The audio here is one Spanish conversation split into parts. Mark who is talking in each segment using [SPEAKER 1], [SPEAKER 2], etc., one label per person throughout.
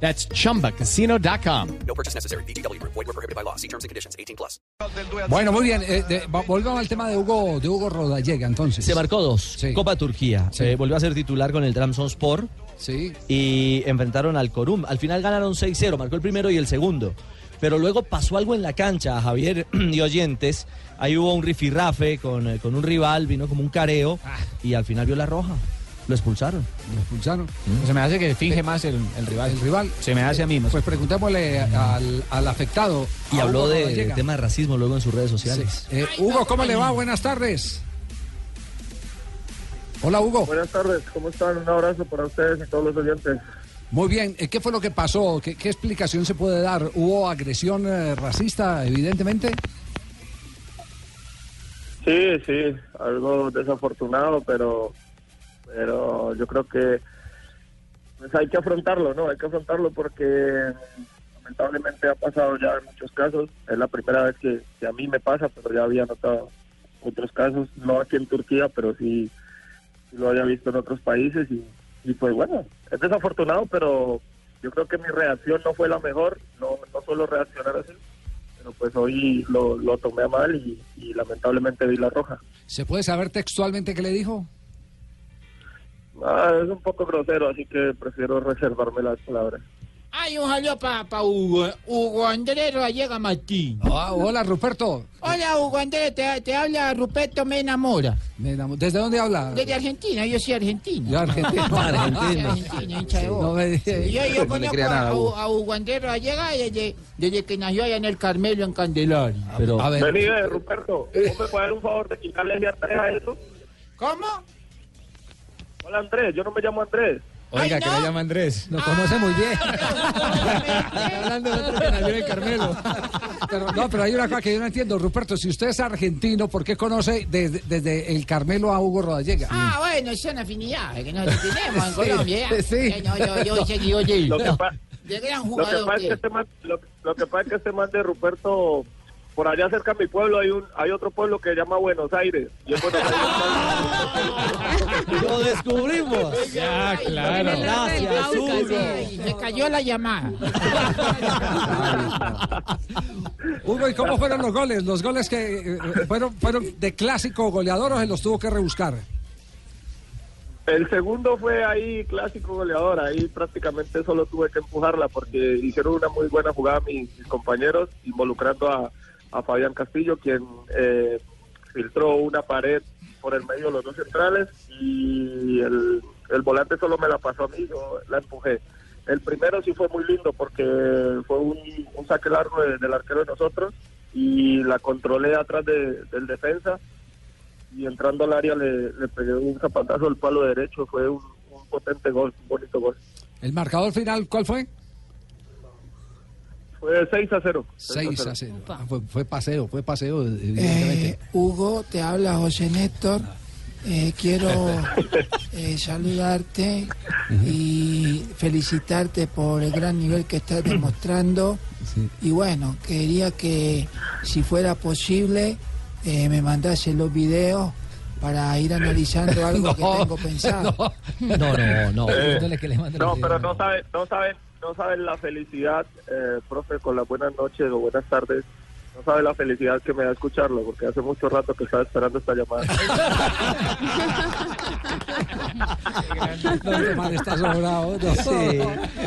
[SPEAKER 1] That's chumbacasino.com.
[SPEAKER 2] No purchase necessary. BGW. Void were prohibited by law. See terms and conditions. 18 plus.
[SPEAKER 3] Bueno, muy bien. eh, de- va- volvamos al tema de Hugo, de Hugo Rodallega, entonces.
[SPEAKER 4] Se marcó dos.
[SPEAKER 3] Sí.
[SPEAKER 4] Copa Turquía.
[SPEAKER 3] Sí.
[SPEAKER 4] Eh, volvió a ser titular con el Trabzonspor
[SPEAKER 3] Sí.
[SPEAKER 4] y enfrentaron al Corum. Al final ganaron 6-0, marcó el primero y el segundo. Pero luego pasó algo en la cancha, Javier y oyentes. Ahí hubo un rifirrafe con, eh, con un rival, vino como un careo y al final vio la roja. Lo expulsaron.
[SPEAKER 3] Lo expulsaron.
[SPEAKER 5] Se me hace que finge más el, el rival.
[SPEAKER 3] El rival.
[SPEAKER 5] Se me hace a mí más.
[SPEAKER 3] Pues preguntémosle al, al afectado.
[SPEAKER 4] Y habló
[SPEAKER 3] Hugo
[SPEAKER 4] de,
[SPEAKER 3] Rodallega.
[SPEAKER 4] tema de racismo luego en sus redes sociales.
[SPEAKER 3] Sí. Eh, Hugo, ¿cómo le va? Buenas tardes. Hola, Hugo.
[SPEAKER 6] Buenas tardes, ¿cómo están? Un abrazo para ustedes y todos los oyentes.
[SPEAKER 3] Muy bien. eh, ¿Qué fue lo que pasó? ¿Qué, qué explicación se puede dar? ¿Hubo agresión eh, racista, evidentemente?
[SPEAKER 6] Sí, sí, algo desafortunado, pero, pero yo creo que pues hay que afrontarlo, ¿no? Hay que afrontarlo porque lamentablemente ha pasado ya en muchos casos. Es la primera vez que, a mí me pasa, pero ya había notado otros casos, no aquí en Turquía, pero sí, lo había visto en otros países y, pues bueno, es desafortunado, pero yo creo que mi reacción no fue la mejor, no, no suelo reaccionar así, pero pues hoy lo, lo tomé mal y, y lamentablemente vi la roja.
[SPEAKER 3] ¿Se puede saber textualmente qué le dijo?
[SPEAKER 6] Ah, es un poco grosero, así que prefiero reservarme las palabras.
[SPEAKER 5] Ay, un saludo para pa Hugo. Hugo Andrés Rodallega Martín.
[SPEAKER 3] Ah, hola, Ruperto.
[SPEAKER 5] Hola, Hugo Andrés. Te, te habla Ruperto Me Enamora.
[SPEAKER 3] Me ¿Desde dónde habla?
[SPEAKER 5] Desde Argentina. Yo soy argentino.
[SPEAKER 3] Yo, argentino.
[SPEAKER 4] Argentino.
[SPEAKER 5] argentino, hincha de
[SPEAKER 3] No
[SPEAKER 5] Boca.
[SPEAKER 3] me diga.
[SPEAKER 5] Yo, yo conozco a,
[SPEAKER 4] Hugo.
[SPEAKER 5] a Hugo Andrés Rodallega desde, desde que nació allá en el Carmelo, en Candelaria.
[SPEAKER 4] Pero
[SPEAKER 3] A ver,
[SPEAKER 6] Vení, eh, Ruperto, ¿cómo me puede dar un favor de quitarle Andrés a eso?
[SPEAKER 5] ¿Cómo?
[SPEAKER 6] Hola Andrés, yo no me llamo Andrés.
[SPEAKER 5] Oiga, que le llama
[SPEAKER 7] Andrés.
[SPEAKER 3] lo conoce muy bien.
[SPEAKER 7] Hablando de otro que nació en el Carmelo.
[SPEAKER 3] Pero, no, pero hay una cosa que yo no entiendo, Ruperto. Si usted es argentino, ¿por qué conoce desde, desde el Carmelo a Hugo Rodallega?
[SPEAKER 5] Ah, bueno, son afinidades que nosotros tenemos en
[SPEAKER 3] Sí,
[SPEAKER 5] Colombia. ¿ya?
[SPEAKER 3] sí.
[SPEAKER 5] Eh, no, yo, yo
[SPEAKER 6] es que
[SPEAKER 5] que-
[SPEAKER 6] este man, lo, lo que pasa es que este man de Ruperto, por allá cerca de mi pueblo hay un hay otro pueblo que se llama Buenos Aires. Y en Buenos Aires
[SPEAKER 4] lo descubrimos.
[SPEAKER 7] Ya, claro.
[SPEAKER 4] Gracias, Hugo.
[SPEAKER 5] Sí, se cayó la llamada.
[SPEAKER 3] Hugo, ¿y cómo fueron los goles? Los goles que eh, fueron, fueron de clásico goleador o se los tuvo que rebuscar.
[SPEAKER 6] el segundo fue ahí clásico goleador, ahí prácticamente solo tuve que empujarla porque hicieron una muy buena jugada mis, mis compañeros, involucrando a, a Fabián Castillo, quien eh, filtró una pared por el medio de los dos centrales y el, el volante solo me la pasó a mí, yo la empujé. El primero sí fue muy lindo porque fue un, saque largo de- del arquero de nosotros y la controlé atrás de- del defensa y entrando al área le, le pegué un zapatazo al palo derecho, fue un potente gol, un bonito gol.
[SPEAKER 3] ¿El marcador final cuál fue?
[SPEAKER 6] Fue 6 a 0.
[SPEAKER 3] 6 a 0. Ah, fue, fue paseo, fue paseo, evidentemente.
[SPEAKER 5] Eh, Hugo, te habla José Néstor. Eh, quiero eh, saludarte y felicitarte por el gran nivel que estás demostrando. Y bueno, quería que si fuera posible eh, me mandase los videos para ir analizando algo que tengo pensado.
[SPEAKER 3] no.
[SPEAKER 4] No, no, no.
[SPEAKER 6] No, pero no saben, no saben, no saben la felicidad, eh, profe, con las buenas noches o buenas tardes. No sabe la felicidad que me da escucharlo, porque hace mucho rato que estaba esperando esta llamada.
[SPEAKER 3] No, man está sobrado. no.
[SPEAKER 4] Sí,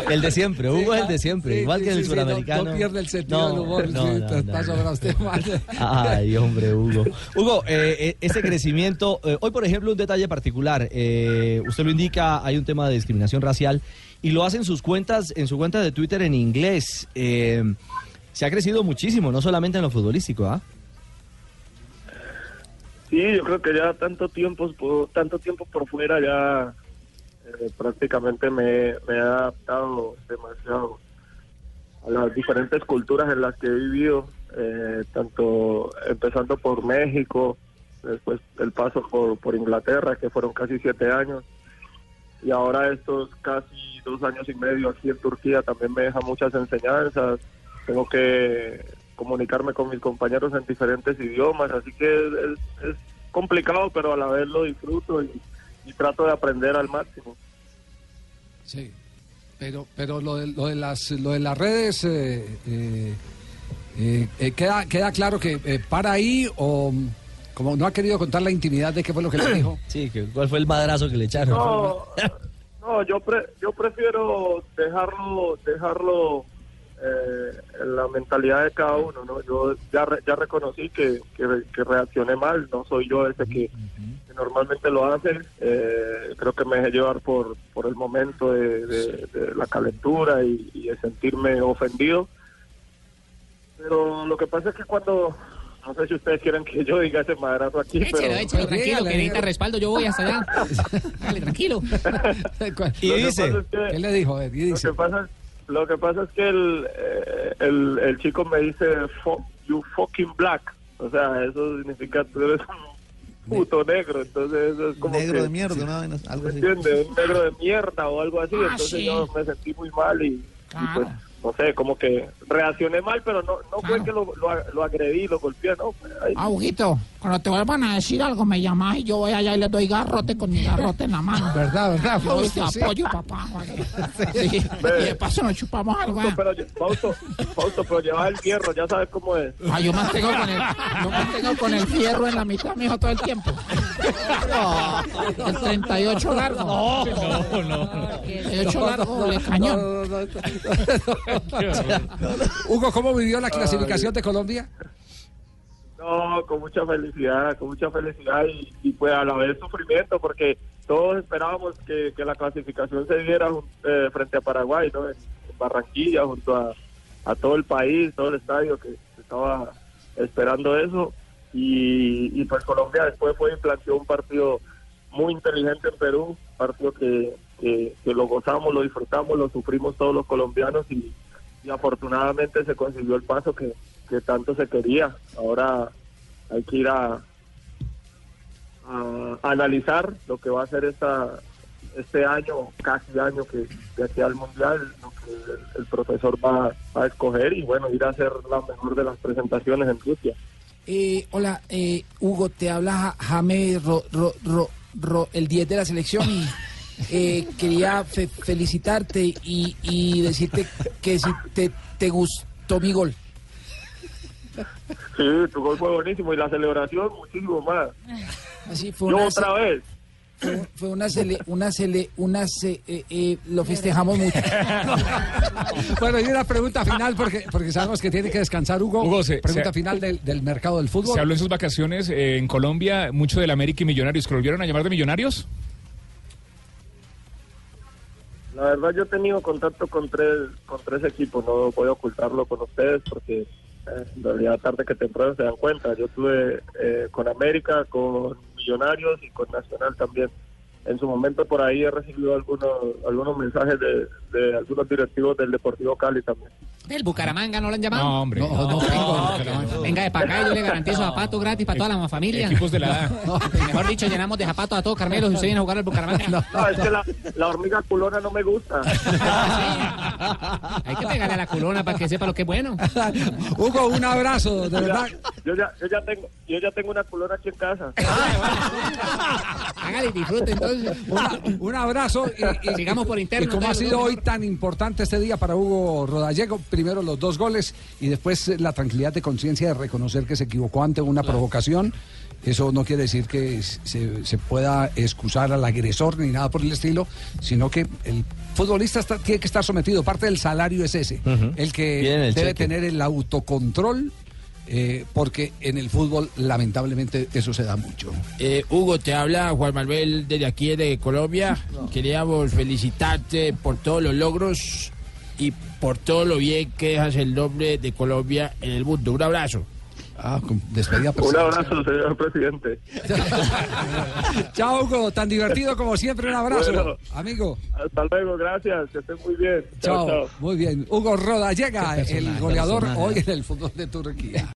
[SPEAKER 4] el de siempre, Hugo es el de siempre,
[SPEAKER 3] Sí,
[SPEAKER 4] igual
[SPEAKER 3] sí,
[SPEAKER 4] que el
[SPEAKER 3] sí,
[SPEAKER 4] suramericano.
[SPEAKER 3] No, no pierde el sentido
[SPEAKER 4] No,
[SPEAKER 3] del humor.
[SPEAKER 4] no,
[SPEAKER 3] sí,
[SPEAKER 4] no,
[SPEAKER 3] está, sobrado este man.
[SPEAKER 4] Ay, hombre, Hugo. Hugo, eh, eh, ese crecimiento, eh, hoy por ejemplo un detalle particular, eh, usted lo indica, hay un tema de discriminación racial y lo hace en sus cuentas, en su cuenta de Twitter en inglés. Eh, se ha crecido muchísimo, no solamente en lo futbolístico, ¿ah?
[SPEAKER 6] Sí, yo creo que ya tanto tiempo, por- tanto tiempo por fuera ya eh, prácticamente me, me he adaptado demasiado a las diferentes culturas en las que he vivido eh, tanto empezando por México, después el paso por, por Inglaterra, que fueron casi siete años, y ahora estos casi dos años y medio aquí en Turquía también me deja muchas enseñanzas. Tengo que comunicarme con mis compañeros en diferentes idiomas, así que es, es complicado, pero a la vez lo disfruto y, y trato de aprender al máximo.
[SPEAKER 3] Sí, pero, pero lo, de, lo, de las, lo de las redes, eh, eh, eh, eh, queda, queda claro que eh, para ahí o como no ha querido contar la intimidad de qué fue lo que le dijo.
[SPEAKER 4] Sí, que- ¿cuál fue el madrazo que le echaron?
[SPEAKER 6] No, no yo pre- yo prefiero dejarlo dejarlo eh, la mentalidad de cada uno, ¿no? Yo ya re- ya reconocí que, que, que reaccioné mal, no soy yo ese que, que normalmente lo hace. Eh, creo que me dejé llevar por por el momento de, de- de la calentura y, y de sentirme ofendido. Pero lo que pasa es que cuando no sé si ustedes quieren que yo diga ese madrazo aquí,
[SPEAKER 7] Échelo,
[SPEAKER 6] pero
[SPEAKER 7] échelo, tranquilo, que necesita respaldo. Yo voy hasta allá. Dale, tranquilo.
[SPEAKER 4] Y dice,
[SPEAKER 6] es
[SPEAKER 3] ¿Qué le dijo? Ver, y
[SPEAKER 6] Lo
[SPEAKER 3] dice,
[SPEAKER 6] que pasa, lo que pasa es que el, eh, el, el chico me dice, "Fuck you fucking black. O sea, eso significa tú eres un puto negro. Entonces, eso es como.
[SPEAKER 8] Negro
[SPEAKER 6] que,
[SPEAKER 8] de mierda, vaina, algo
[SPEAKER 6] ¿Me
[SPEAKER 8] así.
[SPEAKER 6] entiendes? Un negro de mierda o algo así.
[SPEAKER 7] Ah,
[SPEAKER 6] Entonces,
[SPEAKER 7] sí.
[SPEAKER 6] yo me sentí muy mal y, y
[SPEAKER 7] Claro.
[SPEAKER 6] pues, no sé, como que reaccioné mal, pero no, no fue que lo, lo, ag- lo agredí, lo golpeé, no. Ahí-
[SPEAKER 7] Ah, cuando te vuelvan a decir algo, me llamas y yo voy allá y le doy garrote con mi garrote en la mano.
[SPEAKER 3] ¿Verdad, verdad,
[SPEAKER 7] Yo te
[SPEAKER 3] Fausto? Sí.
[SPEAKER 7] apoyo, papá. Sí. Y de paso nos chupamos algo.
[SPEAKER 6] Fausto, pero, Fausto, Fausto, pero llevas el hierro, ya sabes cómo es.
[SPEAKER 7] Ah, yo mantengo con el, yo mantengo con el fierro en la mitad, mijo, todo el tiempo. El 38 largo. No, no, no. 38 largo, cañón.
[SPEAKER 3] No, no, no, no. Hugo, ¿cómo vivió la clasificación de Colombia?
[SPEAKER 6] No, con mucha felicidad, con mucha felicidad y, pues a la vez sufrimiento porque todos esperábamos que, que la clasificación se diera eh, frente a Paraguay, ¿no? En, Barranquilla, junto a, a todo el país, todo el estadio que estaba esperando eso y, y pues Colombia después fue y planteó un partido muy inteligente en Perú, partido que, que, lo gozamos, lo disfrutamos, lo sufrimos todos los colombianos y afortunadamente se consiguió el paso que, que tanto se quería. Ahora hay que ir a, analizar lo que va a ser esta este año, casi año que de aquí al mundial, lo que el, profesor va a escoger y bueno, ir a hacer la mejor de las presentaciones en Rusia.
[SPEAKER 5] Eh, hola, eh, Hugo, te habla Ja- Jaime Ro- Ro- el 10 de la selección y eh, quería fe- felicitarte y, y decirte que si te, te gustó mi gol.
[SPEAKER 6] Sí, tu gol fue buenísimo y la celebración muchísimo más.
[SPEAKER 5] Así fue
[SPEAKER 6] Yo
[SPEAKER 5] una,
[SPEAKER 6] otra vez.
[SPEAKER 5] fue, fue una cele, una cele, una ce- eh, eh, lo festejamos mucho.
[SPEAKER 3] Bueno, y una pregunta final, porque, porque sabemos que tiene que descansar Hugo.
[SPEAKER 9] Hugo, se-
[SPEAKER 3] pregunta
[SPEAKER 9] se-
[SPEAKER 3] final del, del mercado del fútbol.
[SPEAKER 9] Se habló en sus vacaciones eh, en Colombia mucho del América y Millonarios. ¿Que lo volvieron a llamar de Millonarios?
[SPEAKER 6] La verdad yo he tenido contacto con tres con tres equipos, no voy a ocultarlo con ustedes porque en realidad tarde que temprano se dan cuenta. Yo tuve eh, con América, con Millonarios y con Nacional también. En su momento por ahí he recibido algunos algunos mensajes de, de algunos directivos del Deportivo Cali también.
[SPEAKER 7] ¿Del Bucaramanga no lo han llamado?
[SPEAKER 9] No, hombre.
[SPEAKER 3] No, no, tengo.
[SPEAKER 7] Venga de para acá, yo le garantizo zapatos gratis para toda la familia.
[SPEAKER 9] Equipos de la
[SPEAKER 7] Mejor dicho, llenamos de zapatos a todos Carmelo si usted viene a jugar al Bucaramanga.
[SPEAKER 6] No, es que la, la hormiga culona no me gusta.
[SPEAKER 7] Hay que pegarle a la culona para que sepa lo que es bueno.
[SPEAKER 3] Hugo, un abrazo, de
[SPEAKER 6] Yo
[SPEAKER 3] verdad.
[SPEAKER 6] ya, yo ya, yo ya tengo yo ya tengo una culona aquí en casa.
[SPEAKER 7] Hágale y disfrute entonces.
[SPEAKER 3] Una- un abrazo y, y-
[SPEAKER 7] Sigamos por interno,
[SPEAKER 3] Y como ha sido hoy tan importante este día para Hugo Rodallego, primero los dos goles y después la tranquilidad de conciencia de reconocer que se equivocó ante una provocación. Eso no quiere decir que se, se pueda excusar al agresor ni nada por el estilo, sino que el futbolista está- tiene que estar sometido. Parte del salario es ese, el que
[SPEAKER 4] el
[SPEAKER 3] debe
[SPEAKER 4] cheque.
[SPEAKER 3] tener el autocontrol. Eh, porque en el fútbol lamentablemente eso se da mucho.
[SPEAKER 10] Eh, Hugo, te habla Juan Manuel desde aquí de Colombia. Queríamos felicitarte por todos los logros y por todo lo bien que dejas el nombre de Colombia en el mundo. Un abrazo.
[SPEAKER 3] Ah, con despedida
[SPEAKER 6] Un
[SPEAKER 3] personal.
[SPEAKER 6] abrazo, señor presidente.
[SPEAKER 3] Chao, Hugo. Tan divertido como siempre. Un abrazo,
[SPEAKER 6] Bueno.
[SPEAKER 3] amigo.
[SPEAKER 6] Hasta luego, gracias. Que estén muy bien.
[SPEAKER 3] Chao.
[SPEAKER 6] chao.
[SPEAKER 3] Muy bien. Hugo
[SPEAKER 4] Qué personaje,
[SPEAKER 3] el goleador
[SPEAKER 4] personaje.
[SPEAKER 3] hoy en el fútbol de Turquía.